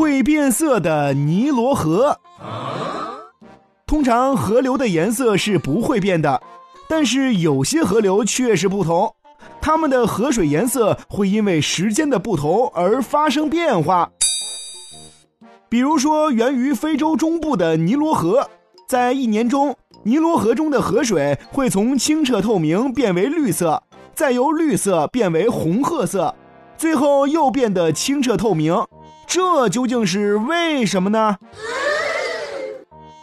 会变色的尼罗河。通常河流的颜色是不会变的，但是有些河流确实不同，它们的河水颜色会因为时间的不同而发生变化。比如说，源于非洲中部的尼罗河，在一年中，尼罗河中的河水会从清澈透明变为绿色，再由绿色变为红褐色，最后又变得清澈透明。这究竟是为什么呢？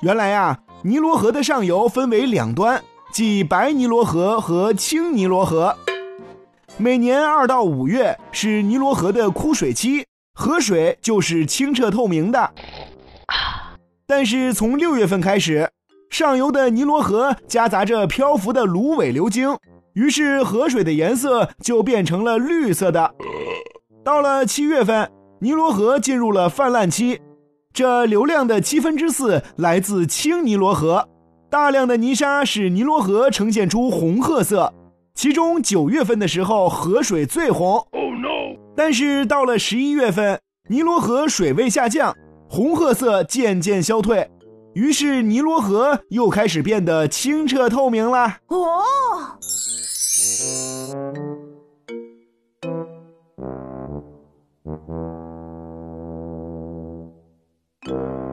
原来呀，尼罗河的上游分为两端，即白尼罗河和青尼罗河。每年二到五月是尼罗河的枯水期，河水就是清澈透明的。但是从六月份开始，上游的尼罗河夹杂着漂浮的芦苇流经，于是河水的颜色就变成了绿色的。到了七月份，尼罗河进入了泛滥期。这流量的七分之四来自青尼罗河，大量的泥沙使尼罗河呈现出红褐色。其中九月份的时候，河水最红。Oh no！但是到了十一月份，尼罗河水位下降，红褐色渐渐消退，于是尼罗河又开始变得清澈透明了。哦。you